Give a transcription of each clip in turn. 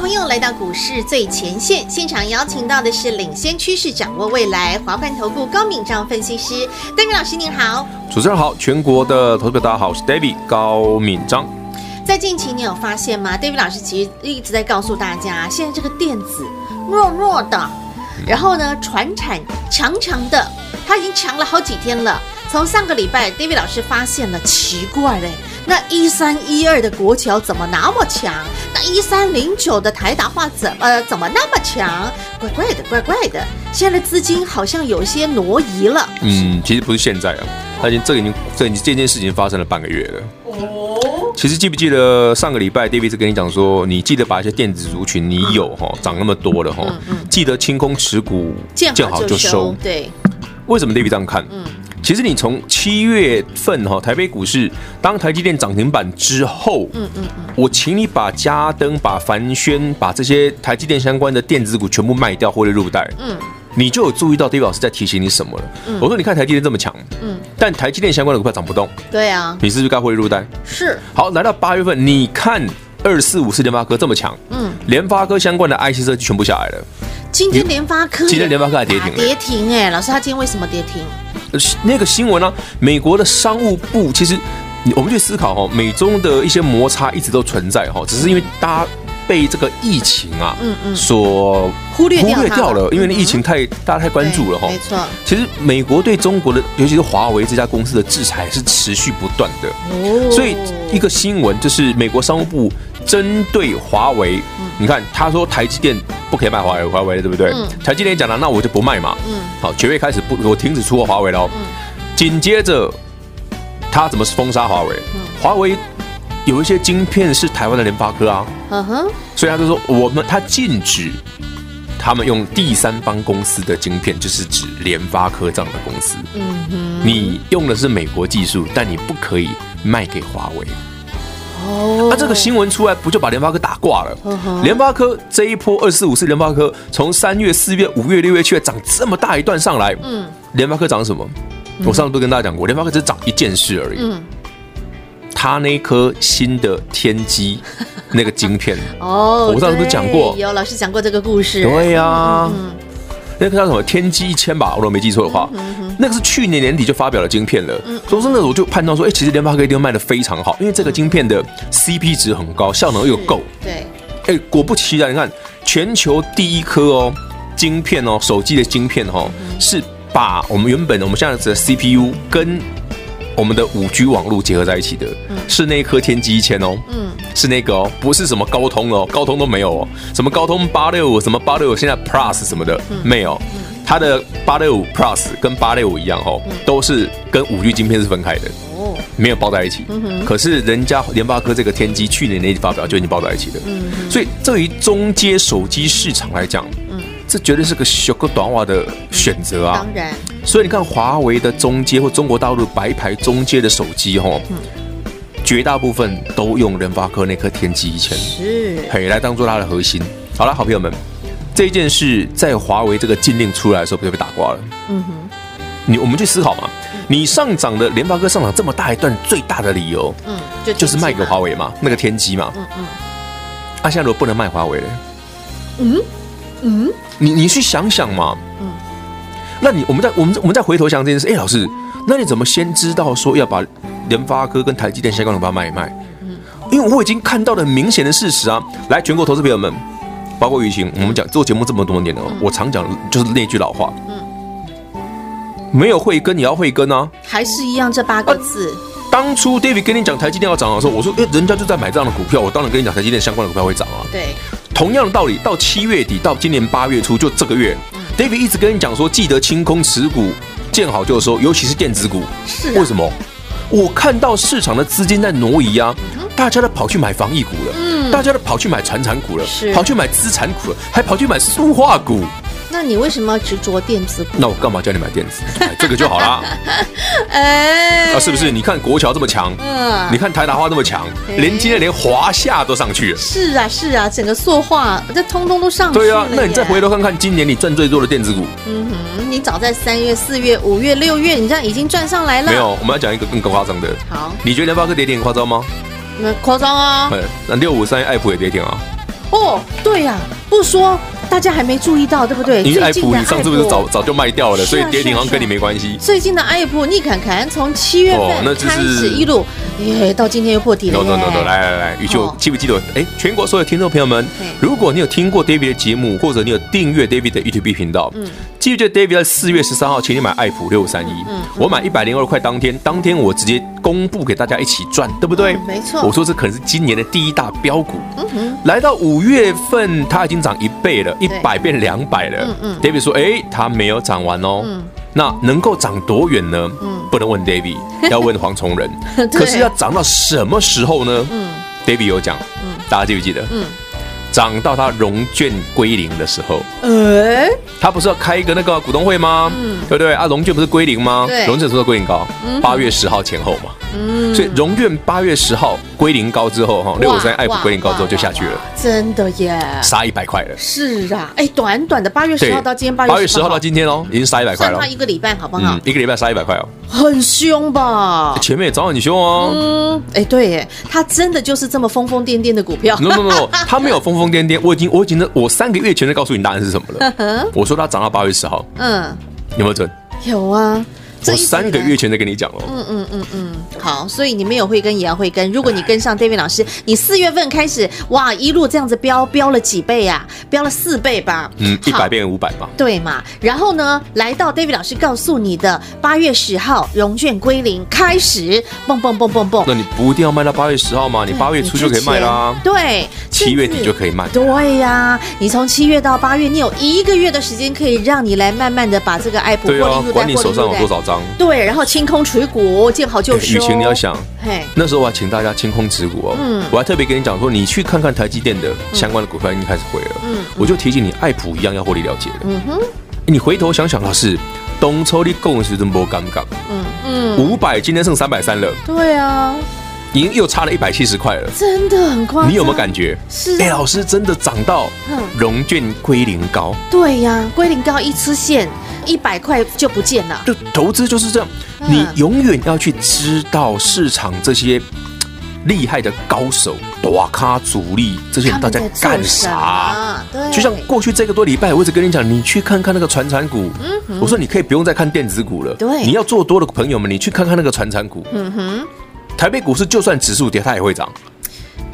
朋友来到股市最前线，现场邀请到的是领先趋势、掌握未来华冠投顾高敏章分析师，David 老师您好，主持人好，全国的投资者大家好，我是 David 高敏章。在近期你有发现吗？David 老师其实一直在告诉大家，现在这个电子。弱弱的，然后呢，传产强强的，它已经强了好几天了。从上个礼拜，David 老师发现了奇怪嘞，那一三一二的国桥怎么那么强？那一三零九的台达化怎么怎么那么强？怪怪的，怪怪的。现在的资金好像有些挪移了。嗯，其实不是现在啊，它已经这个已经这已经这件事情发生了半个月了。哦。其实记不记得上个礼拜，David 是跟你讲说，你记得把一些电子族群你有哈涨那么多了哈，记得清空持股，见好就收。对，为什么 David 这样看？嗯，其实你从七月份哈台北股市当台积电涨停板之后，嗯嗯嗯，我请你把嘉登、把凡轩、把这些台积电相关的电子股全部卖掉或者入袋，嗯。你就有注意到 David 老师在提醒你什么了？嗯、我说你看台积电这么强，嗯，但台积电相关的股票涨不动，对啊，你是不是该获利入袋？是。好，来到八月份，你看二四五四联发科这么强，嗯，联发科相关的 IC 设计全部下来了。今天联发科，今天联发科还跌停了，跌停哎，老师他今天为什么跌停？那个新闻呢、啊？美国的商务部其实，我们去思考哈，美中的一些摩擦一直都存在哈，只是因为大家。被这个疫情啊，嗯嗯，所忽略忽略掉了，因为那疫情太大家太关注了哈。没错，其实美国对中国的，尤其是华为这家公司的制裁是持续不断的。哦，所以一个新闻就是美国商务部针对华为，你看他说台积电不可以卖华为，华为对不对？台积电讲了，那我就不卖嘛。嗯，好，九月开始不，我停止出货华为了。嗯，紧接着他怎么封杀华为？华为。有一些晶片是台湾的联发科啊，嗯哼，所以他就说我们他禁止他们用第三方公司的晶片，就是指联发科这样的公司，嗯哼，你用的是美国技术，但你不可以卖给华为。哦，那这个新闻出来，不就把联发科打挂了？联发科这一波二四五四，联发科从三月、四月、五月、六月、七月涨这么大一段上来，嗯，联发科涨什么？我上次都跟大家讲过，联发科只涨一件事而已，嗯。他那颗新的天机那个晶片 哦，我上次不是讲过？有老师讲过这个故事。对呀、啊，嗯、那个叫什么天玑一千吧？我如果没记错的话，那个是去年年底就发表了晶片了。所以说那我就判断说，哎、欸，其实联发科一定卖的非常好，因为这个晶片的 CP 值很高，效能又够。对，哎、欸，果不其然，你看全球第一颗哦晶片哦，手机的晶片哦，嗯、是把我们原本我们现在的 CPU 跟我们的五 G 网络结合在一起的，是那一颗天玑一千哦，嗯，是那个哦，不是什么高通哦，高通都没有哦，什么高通八六五，什么八六五，现在 Plus 什么的没有，它的八六五 Plus 跟八六五一样哦，都是跟五 G 晶片是分开的哦，没有包在一起。可是人家联发科这个天玑去年那发表就已经包在一起了，所以对于中阶手机市场来讲，这绝对是个小个短袜的选择啊！当然，所以你看华为的中阶或中国大陆白牌中阶的手机，哈，绝大部分都用联发科那颗天玑一千，是，嘿，来当做它的核心。好了，好朋友们，这一件事在华为这个禁令出来的时候，不就被打挂了？嗯哼，你我们去思考嘛，你上涨的联发科上涨这么大一段，最大的理由，嗯，就就是卖给华为嘛，那个天玑嘛，嗯嗯，啊，现在如果不能卖华为了，嗯。嗯，你你去想想嘛，嗯，那你我们再我们我们再回头想这件事，哎，老师，那你怎么先知道说要把联发科跟台积电相关的把它卖一卖？嗯，因为我已经看到了明显的事实啊。来，全国投资朋友们，包括雨晴，我们讲做节目这么多年了，我常讲就是那句老话，嗯，没有慧根也要慧根啊，还是一样这八个字。当初 David 跟你讲台积电要涨的时候，我说，哎，人家就在买这样的股票，我当然跟你讲台积电相关的股票会涨啊。对。同样的道理，到七月底到今年八月初，就这个月，David 一直跟你讲说，记得清空持股，见好就收，尤其是电子股。是为什么？我看到市场的资金在挪移啊，大家都跑去买防疫股了，嗯，大家都跑去买传产股了，是跑去买资产股了，还跑去买塑化股。那你为什么要执着电子股？那我干嘛叫你买电子？买 这个就好啦。哎，啊，是不是？你看国桥这么强，嗯你看台达化这么强，连今天连华夏都上去了。是啊，是啊，整个塑化这通通都上去了。对啊，那你再回头看看今年你赚最多的电子股，嗯哼，你早在三月、四月、五月、六月，你这样已经赚上来了。没有？我们要讲一个更更夸张的。好，你觉得联发科跌停很夸张吗？那夸张啊！哎，那六五三爱普也跌停啊。哦，对呀、啊，不说大家还没注意到，对不对？因为爱普你上次不是早早就卖掉了，啊所以跌停好像跟你没关系。最近的爱普，你看看，从七月份就是开始一路，耶，到今天又破底了 no no no no，来来来，宇秋哦记不记得？哎，全国所有听众朋友们，如果你有听过 David 的节目，或者你有订阅 David 的 YouTube 频道，嗯，记不记得 David 在四月十三号请你买爱普六三一，嗯我买一百零二块，当天当天我直接公布给大家一起赚，对不对？嗯没错我说这可能是今年的第一大标股。来到五月份，它已经涨一倍了，一百变两百了。嗯嗯 David 说，哎，它没有涨完哦。那能够涨多远呢？嗯不能问 David，要问黄崇仁。可是要涨到什么时候呢嗯？David 有讲，嗯大家记不记得？涨到它融券归零的时候，哎，它不是要开一个那个股东会吗？嗯对不对啊？融券不是归零吗？对融券什么时候归零高？八月十号前后嘛。所以荣院八月十号归零高之后，哈，六五三爱普归零高之后就下去了，真的耶。杀一百块了。是啊，哎，短短的八月十号到今天八月八月十号到今天哦，已经杀一百块了算。一个礼拜好不好嗯？，一个礼拜杀一百块哦。很凶吧？前面也早晚你凶哦。嗯，哎，对耶，他真的就是这么疯疯癫癫的股票。No no no，他没有疯疯癫癫，我已经我已经我三个月前就告诉你答案是什么了。我说他涨到八月十号，嗯，有没有准？有啊。这我三个月前就跟你讲了。嗯嗯嗯嗯，好，所以你没有慧根也要慧根。如果你跟上 David 老师，你四月份开始哇，一路这样子飙飙了几倍啊？飙了四倍吧？嗯，一好百变五百嘛。对嘛？然后呢，来到 David 老师告诉你的八月十号融券归零开始，蹦蹦蹦蹦蹦。那你不一定要卖到八月十号吗？你八月初就可以卖啦。对，七月底就可以卖。对呀，你从七月到八月，你有一个月的时间可以让你来慢慢的把这个爱普获利对啊入，袋，管你手上有多少。少张。对，然后清空持股，见好就收。哎雨晴，你要想，嘿，那时候我还请大家清空持股哦。嗯我还特别跟你讲说，你去看看台积电的相关的股票已经开始回了。嗯我就提醒你，爱普一样要获利了结了。嗯哼，你回头想想，老师，东抽你共是真不尴尬。嗯嗯，五百今天剩三百三了，对啊，已经又差了一百七十块了。真的很夸张。你有没有感觉？是啊哎，老师真的涨到嗯融券归零高。对呀、归零高一次线一百块就不见了。就投资就是这样，嗯你永远要去知道市场这些厉害的高手、大咖主力这些人到底在干啥。？对，就像过去这个多礼拜，我一直跟你讲，你去看看那个传产股。我说你可以不用再看电子股了。对你要做多的朋友们，你去看看那个传产股。嗯哼，台北股市就算指数跌，它也会涨。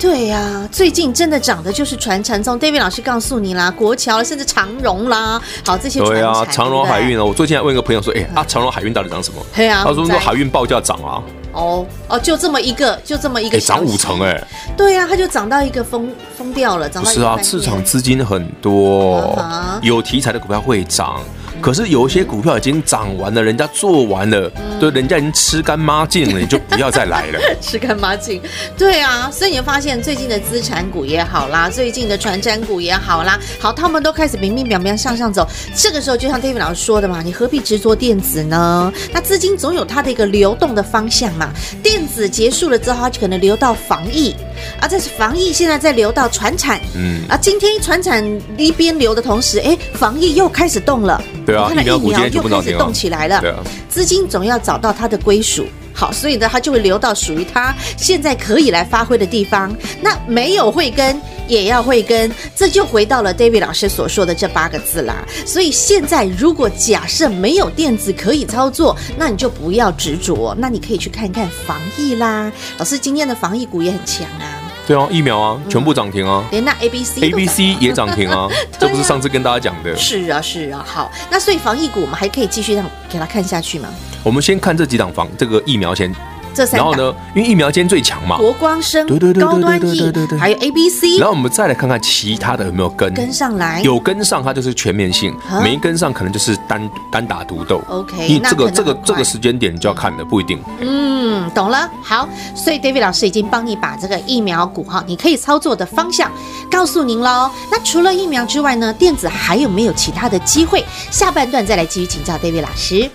对呀、最近真的涨的就是传产，从 David 老师告诉你啦，国桥甚至长荣啦，好这些。对啊，长荣海运对哦，我最近还问一个朋友说，哎啊，长荣海运到底涨什么？对啊他说说海运报价涨啊，哦哦，就这么一个，就这么一个涨五成哎。对呀、它就涨到一个疯疯掉了，涨到一不是啊，市场资金很多有题材的股票会涨。可是有一些股票已经涨完了，人家做完了，嗯对，人家已经吃干抹净了，你就不要再来了。吃干抹净，对啊，所以你会发现最近的资产股也好啦，最近的传产股也好啦，好，他们都开始明明表面向上走。这个时候就像 David 老师说的嘛，你何必执着电子呢？那资金总有它的一个流动的方向嘛。电子结束了之后，它就可能流到防疫，啊，这是防疫现在在流到传产，嗯，啊，今天传产一边流的同时，哎，防疫又开始动了。对啊你看了疫苗股今天全又开始动起来了。对啊，资金总要找到它的归属。好，所以呢，它就会流到属于它现在可以来发挥的地方。那没有慧根也要慧根，这就回到了 David 老师所说的这八个字啦。所以现在如果假设没有电子可以操作，那你就不要执着，那你可以去看看防疫啦。老师今天的防疫股也很强啊，对啊，疫苗啊，全部涨停啊连那 A B C，A、B、C 也涨停啊，这不是上次跟大家讲的。是啊是啊。好，那所以防疫股我们还可以继续让给它看下去吗？我们先看这几档房，这个疫苗先这三。然后呢，因为疫苗间最强嘛，国光生、对对对对高端 E，对对对对，还有 A B C。然后我们再来看看其他的有没有跟跟上来，有跟上，它就是全面性；没跟上，可能就是单单打独斗。OK，因为这个这个这个时间点你就要看的，不一定。嗯，懂了。好，所以 David 老师已经帮你把这个疫苗股哈，你可以操作的方向告诉您喽。那除了疫苗之外呢，电子还有没有其他的机会？下半段再来继续请教 David 老师。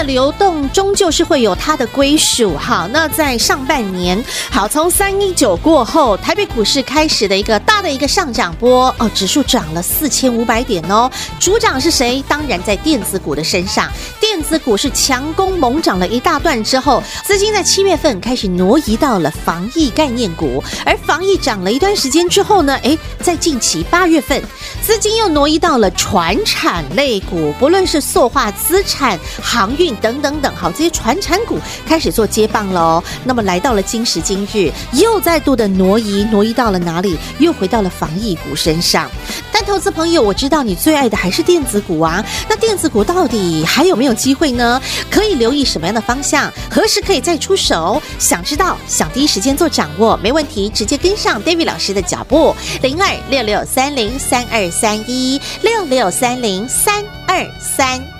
的流动终究是会有它的归属，好，那在上半年，好，从三一九过后，台北股市开始的一个大的一个上涨波，哦，指数涨了四千五百点哦，主涨是谁？当然在电子股的身上，电子股是强攻猛涨了一大段之后，资金在七月份开始挪移到了防疫概念股，而防疫涨了一段时间之后呢，诶，在近期八月份，资金又挪移到了传产类股，不论是塑化资产。航运等等等，好，这些传产股开始做接棒喽。那么来到了今时今日，又再度的挪移，挪移到了哪里？又回到了防疫股身上。但投资朋友，我知道你最爱的还是电子股啊。那电子股到底还有没有机会呢？可以留意什么样的方向？何时可以再出手？想知道，想第一时间做掌握，没问题，直接跟上 David 老师的脚步，零二六六三零三二三一六六三零三二三。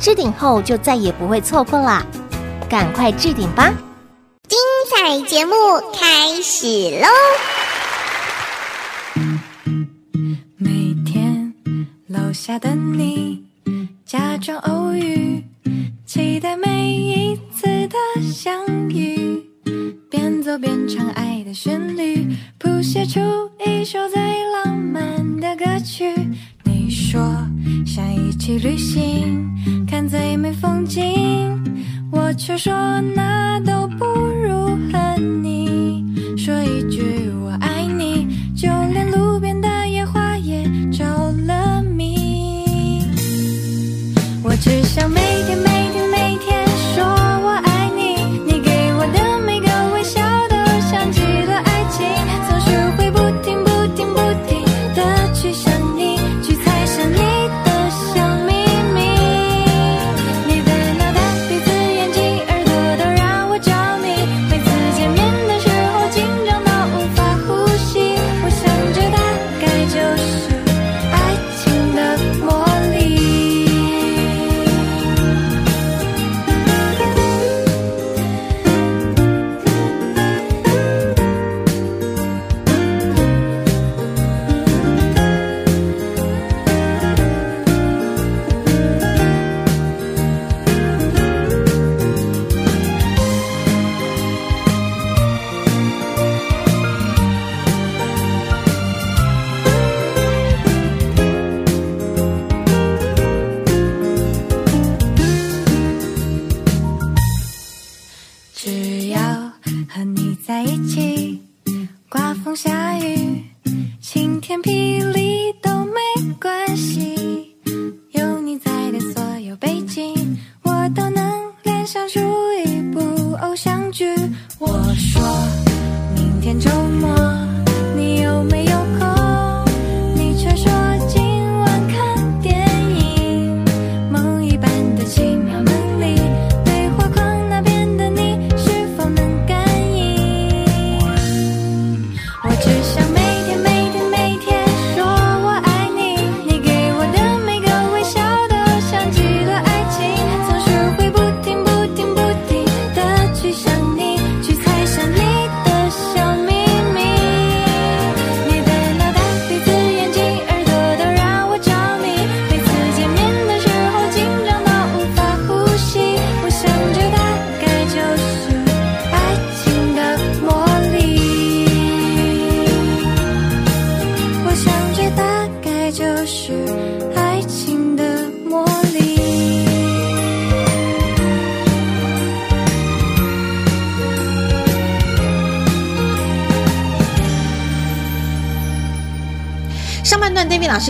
置顶后就再也不会错过啦。赶快置顶吧！精彩节目开始喽！每天楼下的你，假装偶遇，期待每一次的相遇，边走边唱爱的旋律，谱写出一首最浪漫的歌曲。说想一起旅行，看最美风景。我却说那都不如和你说一句我爱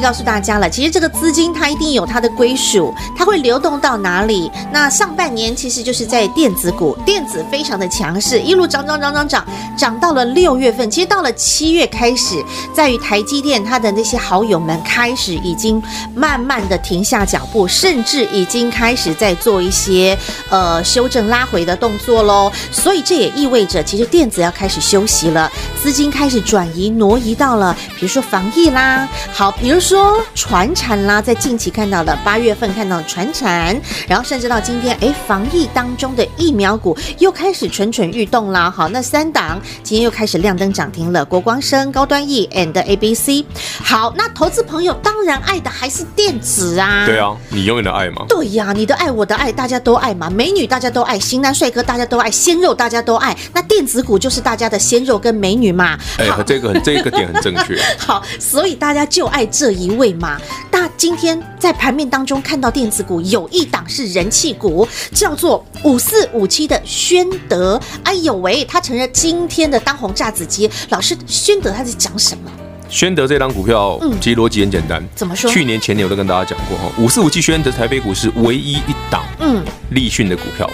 告诉大家了，其实这个资金它一定有它的归属，它会流动到哪里？那上半年其实就是在电子股，电子非常的强势，一路涨涨涨涨涨，涨到了六月份，其实到了七月开始，在于台积电它的那些好友们开始已经慢慢的停下脚步，甚至已经开始在做一些呃修正拉回的动作喽。所以这也意味着，其实电子要开始休息了，资金开始转移挪移到了，比如说防疫啦。好，比如说传产啦，在近期看到了八月份看到了传产，然后甚至到今天，哎，防疫当中的疫苗股又开始蠢蠢欲动啦。好，那三档今天又开始亮灯涨停了，国光生、高端 E and ABC。好，那投资朋友当然爱的还是电子啊。对啊，你永远的爱吗？对呀，你的爱我的爱，大家都爱嘛。美女大家都爱，型男帅哥大家都爱，鲜肉大家都爱。那电子股就是大家的鲜肉跟美女嘛。哎，这个很这个点很正确。好，所以大家就爱这一位嘛。那今天在盘面当中看到电子股有一档是人气股，叫做五四五七的宣德。哎呦喂，他成了今天的当红炸子鸡。老师，宣德他在讲什么？宣德这档股票，嗯其实逻辑很简单。怎么说去年前年我都跟大家讲过哈，五四五七宣德台北股市唯一一档嗯立讯的股票，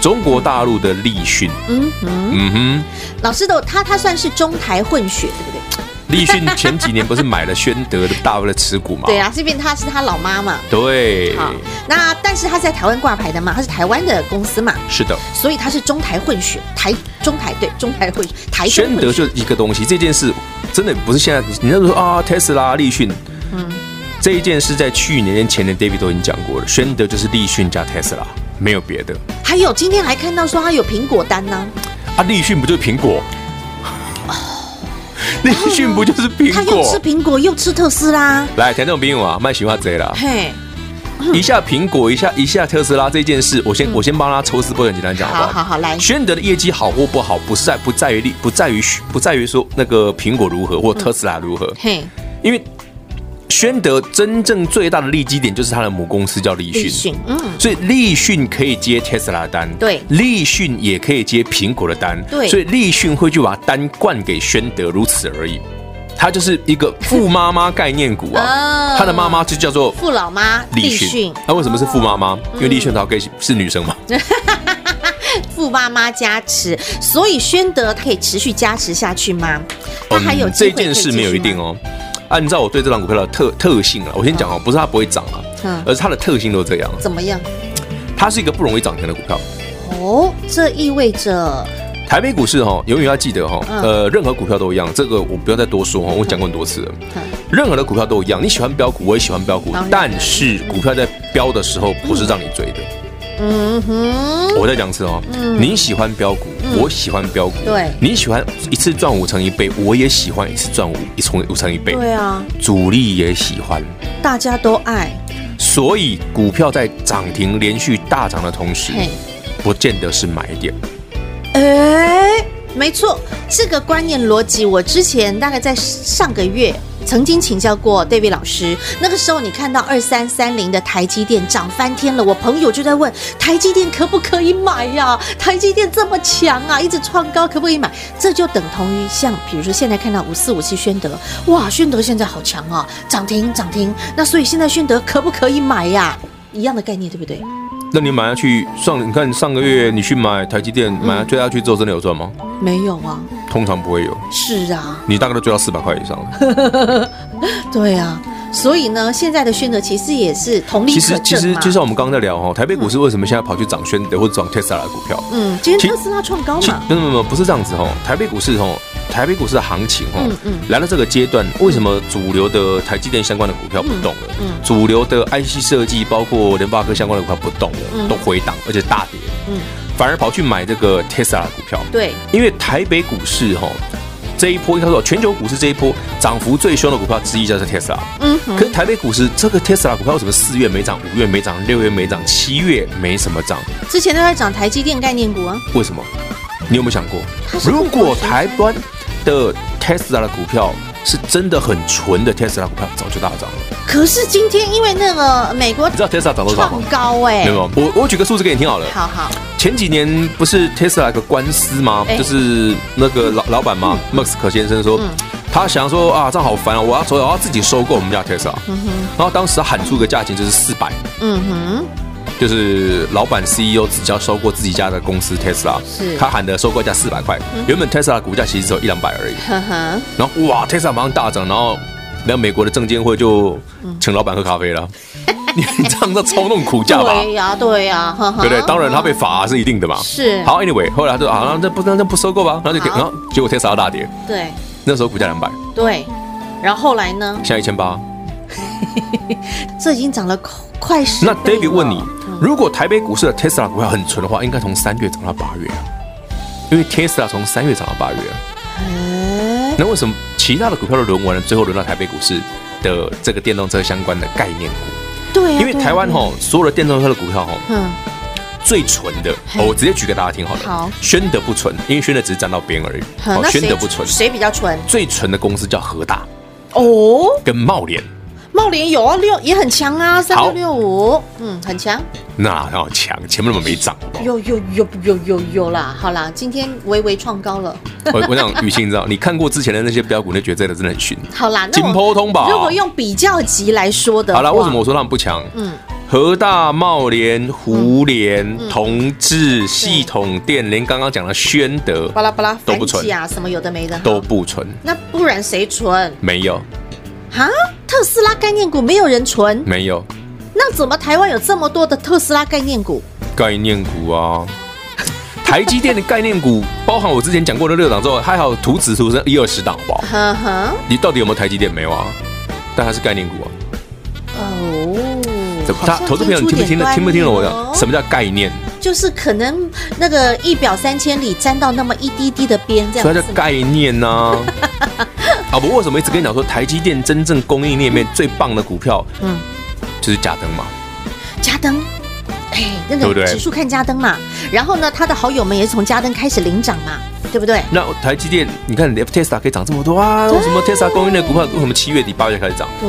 中国大陆的立讯。嗯哼，嗯哼，老师的他他算是中台混血，对不对？立讯前几年不是买了宣德的大陆的持股嘛？对啊，这边他是他老妈嘛。对，好，那但是他在台湾挂牌的嘛，他是台湾的公司嘛，是的。所以他是中台混血，台中台对中台混血，台宣德就一个东西，这件事真的不是现在你那时候说啊，特斯拉、立讯，嗯，这一件事在去年跟前年 David 都已经讲过了，宣德就是立讯加特斯拉，没有别的。还有今天还看到说他有苹果单呢、啊，立讯不就是苹果？立讯不就是苹果？他又吃？苹果又吃特斯拉，来，田总兵我啊，卖喜欢贼了！嘿，一下苹果，一下一下特斯拉这件事，我先我先帮他抽丝剥茧，简单讲好不好？好好好，来，宣德的业绩好或不好，不是在不在于利，不在于不在于说那个苹果如何或特斯拉如何，嘿，因为宣德真正最大的利基点就是它的母公司叫立讯，立讯，嗯，所以立讯可以接特斯拉的单，对立讯也可以接苹果的单，对所以立讯会去把单灌给宣德，如此而已。它就是一个富妈妈概念股啊 哦，它的妈妈就叫做富老妈立立讯讯。，那为什么是富妈妈？因为立讯她可以是女生嘛。富妈妈加持，所以宣德可以持续加持下去吗？它还有这件事没有一定哦。按照我对这档股票的特特性啊，我先讲哦，不是它不会涨啊嗯，而是它的特性都这样。怎么样？它是一个不容易涨停的股票。哦，这意味着台北股市哈，永远要记得哈，嗯呃，任何股票都一样，这个我不要再多说哈，我讲过很多次了。嗯任何的股票都一样，你喜欢标股，我也喜欢标股，但是股票在标的时候不是让你追的。嗯哼，我再讲一次哦，你喜欢标股，我喜欢标股，对。你喜欢一次赚五成一倍，我也喜欢一次赚五一成五成一倍，对啊，主力也喜欢。大家都爱，所以股票在涨停连续大涨的同时，不见得是买点。哎，没错，这个观念逻辑，我之前大概在上个月曾经请教过 David 老师。那个时候，你看到二三三零的台积电涨翻天了，我朋友就在问台积电可不可以买呀、台积电这么强啊，一直创高，可不可以买？这就等同于像比如说现在看到五四五七宣德，哇，宣德现在好强啊，涨停涨停。那所以现在宣德可不可以买呀、一样的概念，对不对？那你买下去上，你看上个月你去买台积电，买追下去之后真的有赚吗？没有啊，通常不会有。是啊，你大概都追到四百块以上了。对啊。所以呢，现在的宣德其实也是同理。其实，其实就像我们刚刚在聊哈，台北股市为什么现在跑去涨宣德或者涨特斯拉的股票？嗯，今天特斯拉创高嘛？没有没有，不是这样子哈。台北股市哈，台北股市的行情哈，嗯嗯，来到这个阶段，为什么主流的台积电相关的股票不动了？嗯，主流的 IC 设计，包括联发科相关的股票不动了，都回档，而且大跌。嗯，反而跑去买这个 Tesla 股票。对，因为台北股市哈。这一波应该说，全球股市这一波涨幅最凶的股票之一就是 Tesla。嗯，可是台北股市这个 Tesla 股票为什么四月没涨，五月没涨，六月没涨，七月没什么涨？之前都在涨台积电概念股啊。为什么？你有没有想过，如果台湾的特斯拉的股票是真的很纯的特斯拉股票，早就大涨了。可是今天因为那个美国，你知道特斯拉涨多少吗？创高哎、欸。没有，我我举个数字给你听好了。好好。前几年不是特斯拉个官司吗？欸、就是那个老老板嘛，马斯克先生说，嗯、他想说啊，这样好烦啊，我要说我要自己收购我们家特斯拉。嗯哼。然后当时他喊出个价钱就是四百。嗯哼。就是老板 CEO 只要收购自己家的公司特斯拉，是他喊的收购价四百块。嗯、原本 Tesla 股价其实只有一两百而已。然后哇，Tesla 马上大涨，然后然后美国的证监会就请老板喝咖啡了。你这样在操弄股价吧？对呀，对呀，对不对？当然他被罚是一定的嘛。是。好，Anyway，后来他说啊，那不那那不收购吧？然后就给，然后结果特斯拉大跌。对。那时候股价两百。对。然后后来呢？现在一千八。这已经涨了快十。那 David 问你，如果台北股市的特斯拉股票很纯的话，应该从三月涨到八月啊？因为特斯拉从三月涨到八月啊。那为什么其他的股票都轮完了，最后轮到台北股市的这个电动车相关的概念股？对，因为台湾吼所有的电动车的股票吼，嗯，最纯的，我直接举给大家听好了。好，宣德不纯，因为宣德只是沾到边而已。好，宣德不纯，谁比较纯？最纯的公司叫和大，哦，跟茂联。茂联有啊，六也很强啊，三六六五，嗯，很强。那好强，前面怎么没涨？有有有有有有啦，好啦，今天微微创高了。我我想雨欣，你知道，你看过之前的那些标股，那觉得真的很逊。好啦，金波通吧。如果用比较级来说的，好啦，为什么我说他们不强？嗯，和大、茂联、胡联、同志、系统电，连刚刚讲的宣德，巴拉巴拉都不存啊，什么有的没的都不存。那不然谁存？没有。哈，特斯拉概念股没有人存，没有，那怎么台湾有这么多的特斯拉概念股？概念股啊，台积电的概念股，包含我之前讲过的六档之后，还好图纸图是一二十档，好不好？呵呵，你到底有没有台积电？没有啊，但它是概念股啊。哦，怎么？他投资朋友，你听不听得听不听得我讲？什么叫概念？就是可能那个一表三千里，沾到那么一滴滴的边，这样子。所以叫概念呢、啊？啊，不过为什么一直跟你讲说台积电真正供应链里面最棒的股票，嗯，就是嘉登嘛。嘉登，哎，那个指数看嘉登嘛。然后呢，他的好友们也是从嘉登开始领涨嘛，对不对？那台积电，你看 Tesla 可以涨这么多啊？为什么 Tesla 供应链股票为什么七月底八月开始涨？对，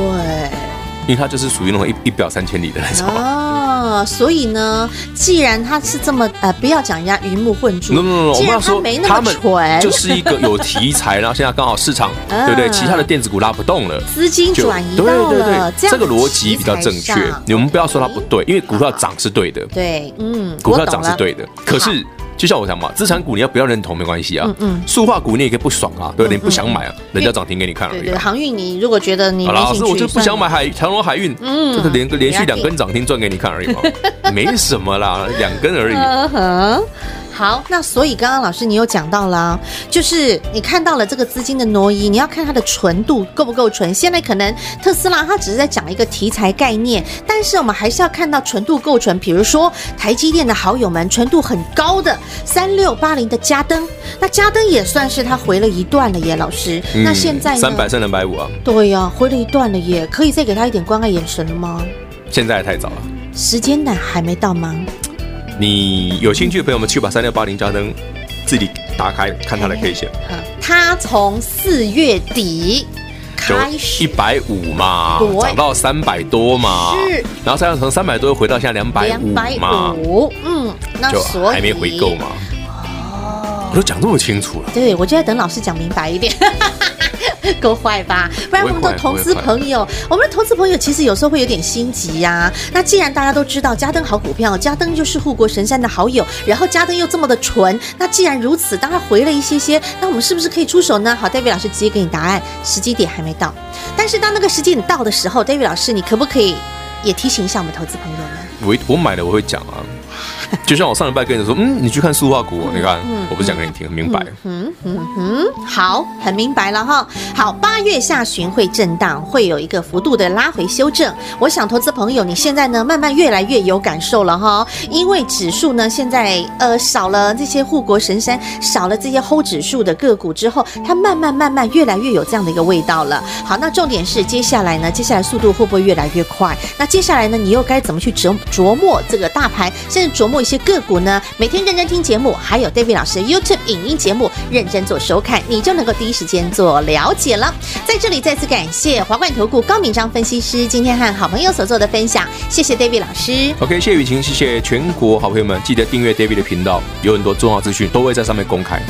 因为它就是属于那种一一表三千里的那种。哦，所以呢，既然它是这么呃，不要讲人家鱼目混珠，no, no, no, 既然他没那么纯，就是一个有题材，然后现在刚好市场 对不对？其他的电子股拉不动了，资金转移到了，对对对，这个逻辑比较正确。你们不要说它不对，因为股票涨是对的，对，嗯，股票涨是对的，可是。就像我讲嘛，资产股你要不要认同没关系啊。嗯嗯。塑化股你也可以不爽啊，对，你不想买啊，人家涨停给你看而已。对，航运你如果觉得你没兴趣，老师我就不想买海长隆海运，嗯，就是连个连续两根涨停赚给你看而已嘛，没什么啦，两根而已。好，那所以刚刚老师你有讲到啦，就是你看到了这个资金的挪移，你要看它的纯度够不够纯。现在可能特斯拉它只是在讲一个题材概念，但是我们还是要看到纯度够纯。比如说台积电的好友们，纯度很高的三六八零的嘉登，那嘉登也算是它回了一段了耶，老师。嗯、那现在三百三两百五啊？对呀、啊，回了一段了耶，可以再给他一点关爱眼神了吗？现在还太早了，时间呢还没到吗？你有兴趣的朋友们去把三六八零加灯自己打开看它的 K 线。它从四月底开始一百五嘛，涨到三百多嘛，是，然后再从三百多回到现在两百五嘛，嗯，那就还没回购嘛。哦，我都讲这么清楚了。对，我就在等老师讲明白一点。够坏吧？不然我们的投资朋友，我们的投资朋友其实有时候会有点心急呀、啊。那既然大家都知道嘉登好股票，嘉登就是护国神山的好友，然后嘉登又这么的纯，那既然如此，当他回了一些些，那我们是不是可以出手呢？好，David 老师直接给你答案，时机点还没到。但是当那个时机点到的时候，David 老师，你可不可以也提醒一下我们投资朋友呢？我我买了我会讲啊。就像我上礼拜跟你说，嗯，你去看塑化股，你看，我不是讲给你听，明白？嗯嗯嗯，好，很明白了哈。好，八月下旬会震荡，会有一个幅度的拉回修正。我想投资朋友，你现在呢，慢慢越来越有感受了哈，因为指数呢，现在呃少了这些护国神山，少了这些 hold 指数的个股之后，它慢慢慢慢越来越有这样的一个味道了。好，那重点是接下来呢，接下来速度会不会越来越快？那接下来呢，你又该怎么去琢琢磨这个大盘，甚至琢磨？一些个股呢，每天认真听节目，还有 David 老师的 YouTube 影音节目，认真做收看，你就能够第一时间做了解了。在这里再次感谢华冠投顾高明章分析师今天和好朋友所做的分享，谢谢 David 老师。OK，谢谢雨晴，谢谢全国好朋友们，记得订阅 David 的频道，有很多重要资讯都会在上面公开。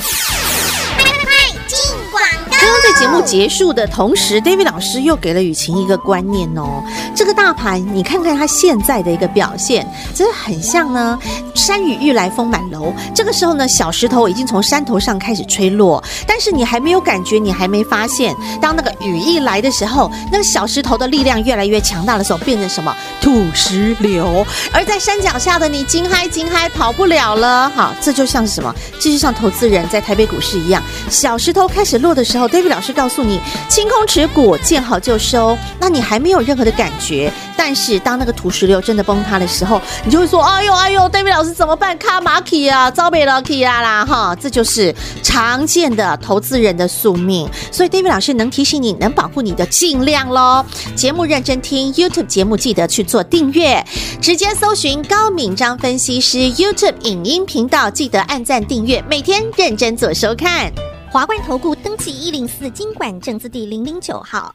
刚刚在节目结束的同时，David 老师又给了雨晴一个观念哦。这个大盘，你看看它现在的一个表现，真的很像呢。山雨欲来风满楼，这个时候呢，小石头已经从山头上开始吹落，但是你还没有感觉，你还没发现，当那个雨一来的时候，那个小石头的力量越来越强大的时候，变成什么土石流。而在山脚下的你，惊嗨惊嗨，跑不了了。好，这就像是什么？这就像投资人在台北股市一样，小石头开始落的时候，David 老师。告诉你，清空持股，见好就收。那你还没有任何的感觉，但是当那个土石流真的崩塌的时候，你就会说：“哎呦哎呦，David 老师怎么办？卡马奇啊，遭没了 K 啊啦！”哈，这就是常见的投资人的宿命。所以 David 老师能提醒你，能保护你的，尽量喽。节目认真听，YouTube 节目记得去做订阅，直接搜寻高敏章分析师 YouTube 影音频道，记得按赞订阅，每天认真做收看。华冠投顾登记一零四经管证字第零零九号。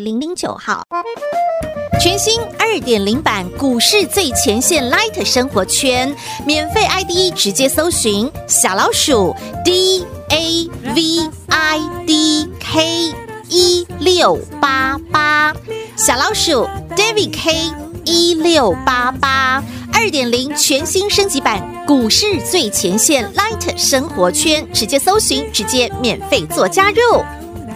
零零九号，全新二点零版股市最前线 Light 生活圈，免费 ID 直接搜寻小老鼠 D A V I D K 一六八八，小老鼠 David K 一六八八。二点零全新升级版股市最前线 Light 生活圈，直接搜寻，直接免费做加入。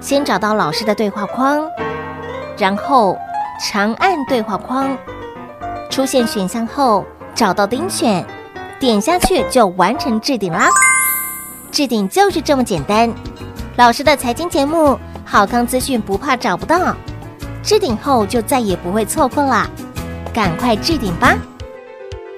先找到老师的对话框，然后长按对话框，出现选项后找到钉选，点下去就完成置顶啦！置顶就是这么简单。老师的财经节目，好康资讯不怕找不到，置顶后就再也不会错过啦！赶快置顶吧！